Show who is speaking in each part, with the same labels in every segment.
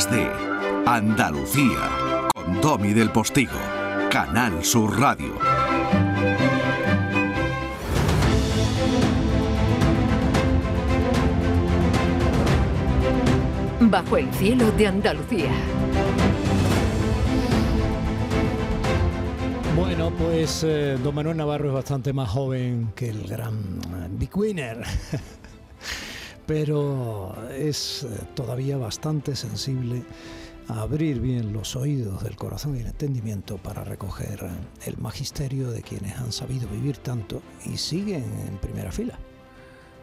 Speaker 1: Días de Andalucía con Domi del Postigo, Canal Sur Radio.
Speaker 2: Bajo el cielo de Andalucía.
Speaker 3: Bueno, pues eh, don Manuel Navarro es bastante más joven que el gran eh, Big Winner, pero es eh, todavía bastante sensible a abrir bien los oídos del corazón y el entendimiento para recoger el magisterio de quienes han sabido vivir tanto y siguen en primera fila.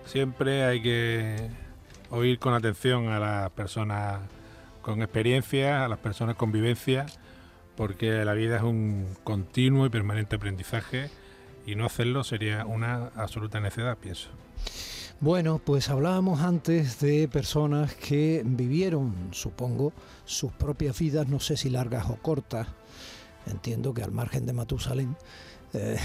Speaker 4: Siempre hay que oír con atención a las personas con experiencia, a las personas con vivencia, porque la vida es un continuo y permanente aprendizaje y no hacerlo sería una absoluta necedad, pienso.
Speaker 3: Bueno, pues hablábamos antes de personas que vivieron, supongo, sus propias vidas, no sé si largas o cortas, entiendo que al margen de Matusalén, eh,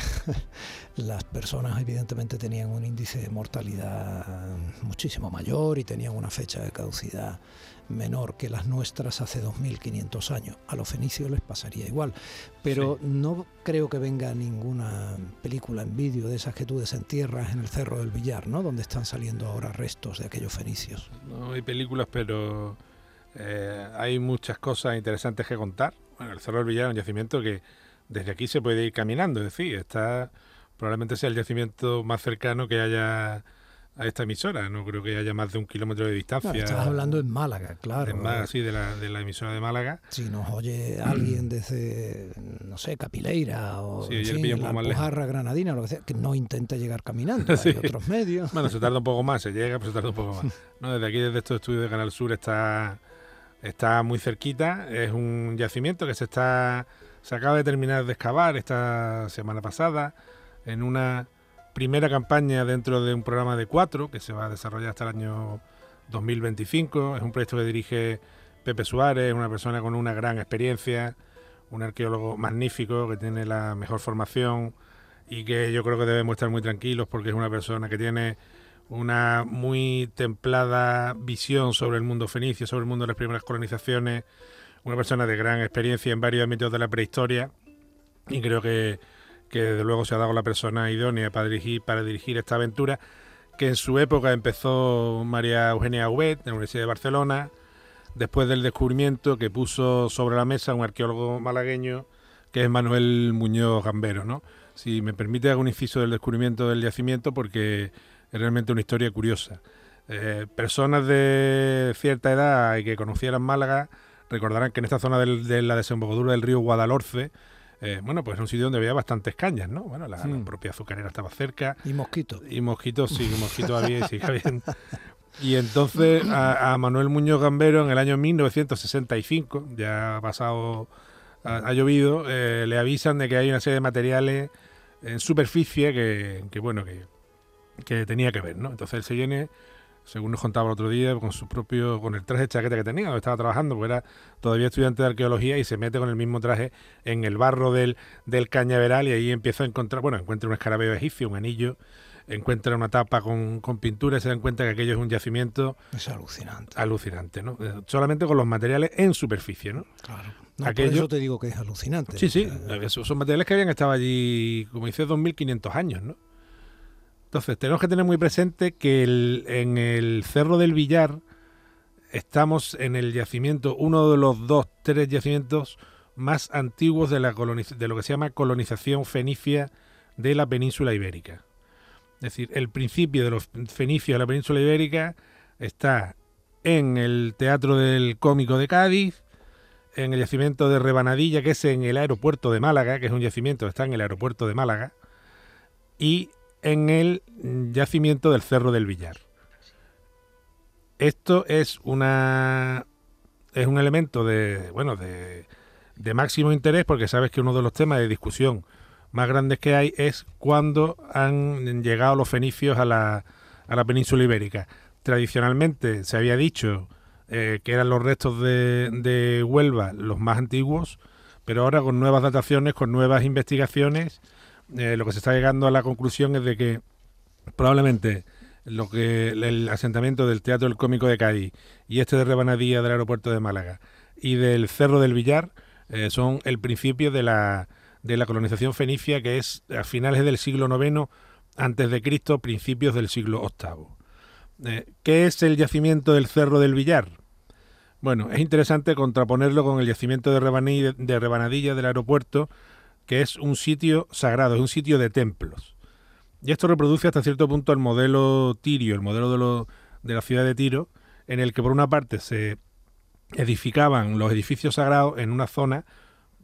Speaker 3: las personas evidentemente tenían un índice de mortalidad muchísimo mayor y tenían una fecha de caducidad menor que las nuestras hace 2.500 años. A los fenicios les pasaría igual. Pero no creo que venga ninguna película en vídeo de esas que tú desentierras en el Cerro del Villar, ¿no? Donde están saliendo ahora restos de aquellos fenicios.
Speaker 4: No hay películas, pero eh, hay muchas cosas interesantes que contar. Bueno, el Cerro del Villar es un yacimiento que desde aquí se puede ir caminando, es decir, está probablemente sea el yacimiento más cercano que haya a esta emisora. No creo que haya más de un kilómetro de distancia.
Speaker 3: Estás hablando en Málaga, claro.
Speaker 4: En Málaga, sí, de la, de la emisora de Málaga.
Speaker 3: Si nos oye alguien desde, no sé, Capileira o
Speaker 4: Sí,
Speaker 3: la. Alpujarra Granadina, lo que sea, que no intente llegar caminando.
Speaker 4: Sí.
Speaker 3: Hay otros medios.
Speaker 4: Bueno, se tarda un poco más, se llega, pero se tarda un poco más. No, desde aquí, desde estos estudios de Canal Sur, está, está muy cerquita. Es un yacimiento que se está se acaba de terminar de excavar esta semana pasada en una primera campaña dentro de un programa de cuatro que se va a desarrollar hasta el año 2025. Es un proyecto que dirige Pepe Suárez, una persona con una gran experiencia, un arqueólogo magnífico que tiene la mejor formación y que yo creo que debemos estar muy tranquilos porque es una persona que tiene una muy templada visión sobre el mundo fenicio, sobre el mundo de las primeras colonizaciones, una persona de gran experiencia en varios ámbitos de la prehistoria y creo que, que desde luego se ha dado la persona idónea para dirigir, para dirigir esta aventura que en su época empezó María Eugenia Ubet en la Universidad de Barcelona, después del descubrimiento que puso sobre la mesa un arqueólogo malagueño que es Manuel Muñoz Gambero, ¿no? Si me permite hago un inciso del descubrimiento del yacimiento porque es realmente una historia curiosa. Eh, personas de cierta edad y que conocieran Málaga recordarán que en esta zona del- de la desembocadura del río Guadalhorce, eh, bueno, pues es un sitio donde había bastantes cañas, ¿no? Bueno, la, la propia azucarera estaba cerca
Speaker 3: Y mosquitos.
Speaker 4: y mosquitos, sí, mosquitos había y sigue habiendo. Y entonces a, a Manuel Muñoz Gambero en el año 1965, ya ha pasado, ha, ha llovido, eh, le avisan de que hay una serie de materiales en superficie que, que, bueno, que, que tenía que ver, ¿no? Entonces él se viene, según nos contaba el otro día, con su propio, con el traje de chaqueta que tenía, donde estaba trabajando, porque era todavía estudiante de arqueología y se mete con el mismo traje en el barro del, del cañaveral y ahí empieza a encontrar, bueno, encuentra un escarabeo egipcio, un anillo, encuentra una tapa con, con pintura y se dan cuenta que aquello es un yacimiento
Speaker 3: Es alucinante.
Speaker 4: alucinante, ¿no? Eh, Solamente con los materiales en superficie, ¿no?
Speaker 3: Claro. No,
Speaker 4: Aquello-
Speaker 3: Por eso te digo que es alucinante.
Speaker 4: Sí, sí,
Speaker 3: Eh,
Speaker 4: esos son materiales que habían estado allí, como dice, 2.500 años, ¿no? Entonces, tenemos que tener muy presente que en el Cerro del Villar estamos en el yacimiento, uno de los dos, tres yacimientos más antiguos de, la de lo que se llama colonización fenicia de la península ibérica. Es decir, el principio de los fenicios de la península ibérica está en el Teatro del Cómico de Cádiz, en el yacimiento de Rebanadilla, que es en el aeropuerto de Málaga, que es un yacimiento que está en el aeropuerto de Málaga, y en el yacimiento del Cerro del Villar. Esto es una es un elemento de bueno de, de máximo interés porque sabes que uno de los temas de discusión más grandes que hay es cuándo han llegado los fenicios a la, a la península ibérica. Tradicionalmente se había dicho eh, que eran los restos de, de Huelva los más antiguos, pero ahora con nuevas dataciones, con nuevas investigaciones, eh, lo que se está llegando a la conclusión es de que probablemente lo que el asentamiento del Teatro del Cómico de Cádiz y este de Rebanadilla del aeropuerto de Málaga y del Cerro del Villar eh, son el principio de la, de la colonización fenicia que es a finales del siglo IX antes de Cristo, principios del siglo VIII. Eh, ¿Qué es el yacimiento del Cerro del Villar? Bueno, es interesante contraponerlo con el yacimiento de, de Rebanadilla del aeropuerto, que es un sitio sagrado, es un sitio de templos. Y esto reproduce hasta cierto punto el modelo tirio, el modelo de, la ciudad de Tiro, en el que por una parte se edificaban los edificios sagrados en una zona,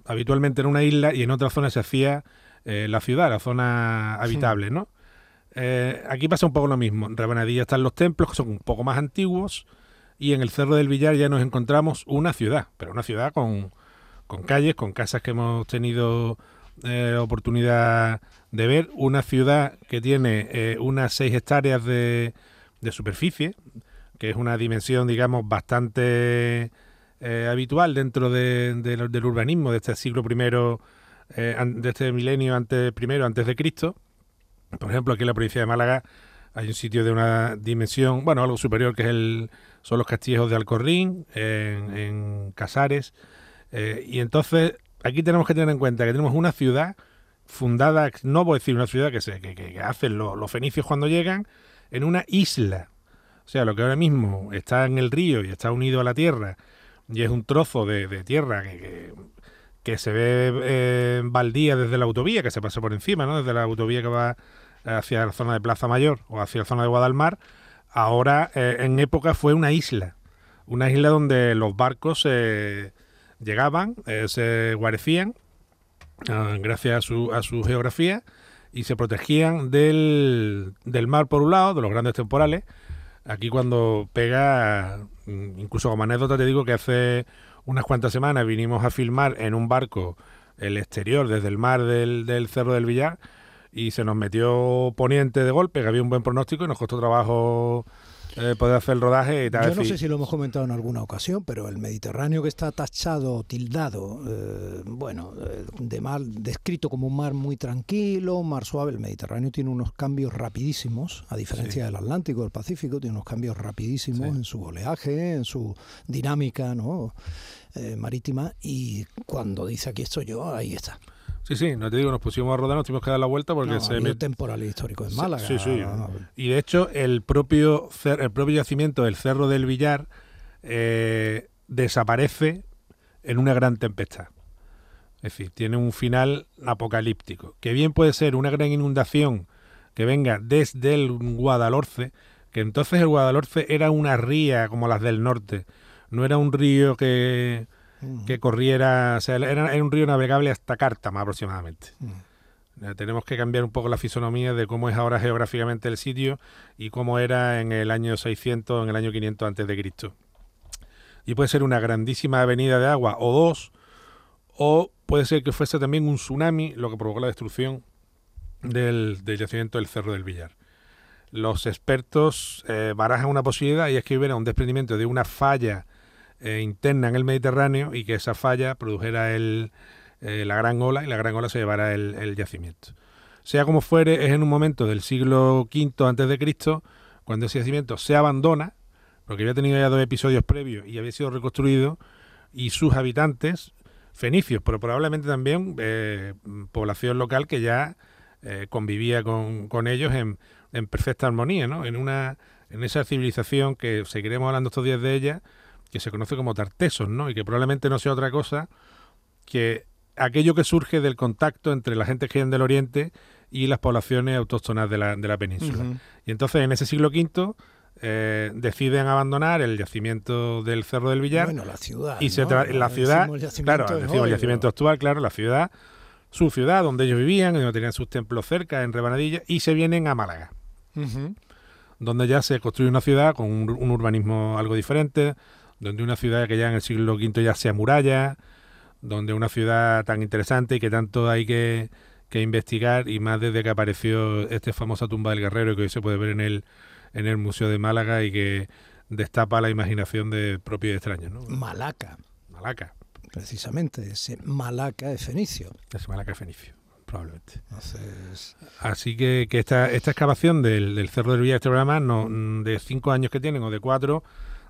Speaker 4: habitualmente en una isla, y en otra zona se hacía eh, la ciudad, la zona habitable, ¿no? Eh, aquí pasa un poco lo mismo. En Rabanadilla están los templos, que son un poco más antiguos, y en el Cerro del Villar ya nos encontramos una ciudad, pero una ciudad con, con calles, con casas que hemos tenido eh, oportunidad de ver una ciudad que tiene eh, unas 6 hectáreas de, superficie, que es una dimensión, digamos, bastante eh, habitual dentro de, del urbanismo de este siglo primero, de este milenio antes primero antes de Cristo. Por ejemplo, aquí en la provincia de Málaga hay un sitio de una dimensión, bueno, algo superior que es el, son los castillejos de Alcorrín, en, en Casares. Y entonces aquí tenemos que tener en cuenta que tenemos una ciudad fundada, no voy a decir una ciudad que, se, que, hacen los fenicios cuando llegan, en una isla. O sea, lo que ahora mismo está en el río y está unido a la tierra, y es un trozo de, tierra que, que, se ve eh, baldía desde la autovía, que se pasa por encima, ¿no? Desde la autovía que va hacia la zona de Plaza Mayor o hacia la zona de Guadalmar, ahora eh, en época fue una isla. Una isla donde los barcos eh, llegaban, se guarecían Ah, gracias a su, a su geografía y se protegían del, del mar por un lado, de los grandes temporales. Aquí cuando pega, mm, incluso como anécdota te digo que hace unas cuantas semanas vinimos a filmar en un barco el exterior desde el mar del, del Cerro del Villar y se nos metió poniente de golpe, que había un buen pronóstico y nos costó trabajo eh, poder hacer el rodaje y tal.
Speaker 3: Yo no sé si lo hemos comentado en alguna ocasión, pero el Mediterráneo que está tachado, tildado, eh, bueno, eh, de mar, descrito como un mar muy tranquilo, un mar suave, el Mediterráneo tiene unos cambios rapidísimos, a diferencia del Atlántico, del Pacífico, tiene unos cambios rapidísimos en su oleaje, en su dinámica ¿no? marítima, y cuando dice aquí estoy yo, ahí está.
Speaker 4: Sí, sí, no te digo, nos pusimos a rodar, nos tuvimos que dar la vuelta porque se
Speaker 3: me... temporal histórico en Málaga.
Speaker 4: Sí, sí. Y de hecho, el propio, el propio yacimiento del Cerro del Villar eh, desaparece en una gran tempestad. Es decir, tiene un final apocalíptico. Que bien puede ser una gran inundación que venga desde el Guadalhorce, que entonces el Guadalhorce era una ría como las del norte, no era un río que que corriera, o sea, era, un río navegable hasta Cártama aproximadamente. Tenemos que cambiar un poco la fisonomía de cómo es ahora geográficamente el sitio y cómo era en el año 600, en el año 500 antes de Cristo. Y puede ser una grandísima avenida de agua o dos, o puede ser que fuese también un tsunami lo que provocó la destrucción del, yacimiento del Cerro del Villar. Los expertos eh, barajan una posibilidad y es que hubiera un desprendimiento de una falla eh, interna en el Mediterráneo y que esa falla produjera el, eh, la gran ola y la gran ola se llevara el, yacimiento. Sea como fuere, es en un momento del siglo V antes de Cristo cuando ese yacimiento se abandona, porque había tenido ya dos episodios previos y había sido reconstruido, y sus habitantes, fenicios, pero probablemente también eh, población local que ya convivía con, con ellos en, en, perfecta armonía, ¿no? En una en esa civilización que seguiremos hablando estos días de ella, que se conoce como tartesos, ¿no? Y que probablemente no sea otra cosa que aquello que surge del contacto entre la gente que viene del Oriente y las poblaciones autóctonas de la, de la península. Y entonces en ese siglo V eh, deciden abandonar el yacimiento del Cerro del Villar.
Speaker 3: Bueno, la ciudad.
Speaker 4: Y se la ciudad, claro, decimos el yacimiento actual, claro, la ciudad, su ciudad donde ellos vivían, donde tenían sus templos cerca, en Rebanadilla, y se vienen a Málaga. Donde ya se construye una ciudad con un urbanismo algo diferente, donde una ciudad que ya en el siglo V ya se amuralla, donde una ciudad tan interesante y que tanto hay que, investigar, y más desde que apareció esta famosa tumba del guerrero que hoy se puede ver en el, en el Museo de Málaga y que destapa la imaginación de propios extraños. ¿no?
Speaker 3: Malaca.
Speaker 4: Malaca.
Speaker 3: Precisamente, ese Malaca de Fenicio.
Speaker 4: Ese Malaca de Fenicio. probablemente. Así que, que esta, esta excavación del, del Cerro del Villa, este programa, no, de cinco años que tienen o de cuatro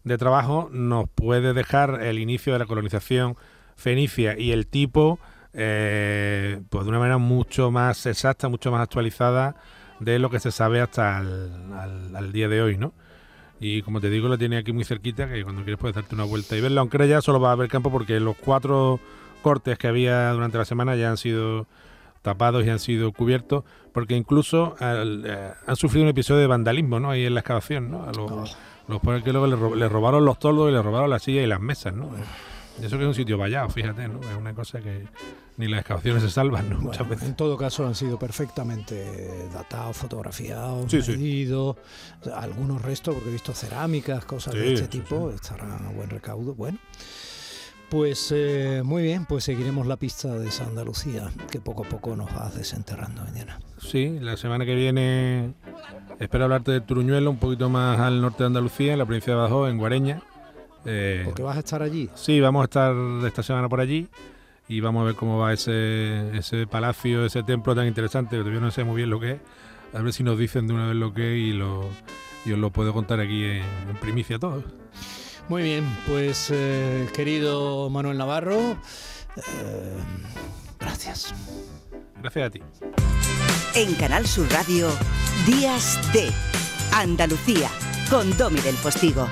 Speaker 4: de trabajo, nos puede dejar el inicio de la colonización fenicia y el tipo, eh, pues de una manera mucho más exacta, mucho más actualizada de lo que se sabe hasta el, al, día de hoy, ¿no? Y como te digo, lo tiene aquí muy cerquita, que cuando quieres puedes darte una vuelta y verlo, aunque ya solo va a haber campo porque los cuatro cortes que había durante la semana ya han sido tapados y han sido cubiertos, porque incluso eh, han sufrido un episodio de vandalismo, ¿no? Ahí en la excavación, ¿no? Los, los que luego le, robaron los toldos y le robaron las sillas y las mesas, ¿no? Eso que es un sitio vallado, fíjate, ¿no? Es una cosa que ni las excavaciones se salvan, ¿no? Muchas veces.
Speaker 3: En todo caso han sido perfectamente datados, fotografiados, medidos, algunos restos, porque he visto cerámicas, cosas de este tipo, estarán a buen recaudo. Bueno. Pues eh, muy bien, pues seguiremos la pista de San Andalucía, que poco a poco nos va desenterrando mañana.
Speaker 4: Sí, la semana que viene espero hablarte de Turuñuelo, un poquito más al norte de Andalucía, en la provincia de Badajoz, en Guareña.
Speaker 3: Eh, ¿Porque vas a estar allí?
Speaker 4: Sí, vamos a estar esta semana por allí y vamos a ver cómo va ese, ese palacio, ese templo tan interesante, todavía no sé muy bien lo que es. A ver si nos dicen de una vez lo que es y, lo, y os lo puedo contar aquí en, primicia a todos.
Speaker 3: Muy bien, pues eh, querido Manuel Navarro, eh, gracias.
Speaker 4: Gracias a ti.
Speaker 5: En Canal Sur Radio, Días de Andalucía, con Domi del Postigo.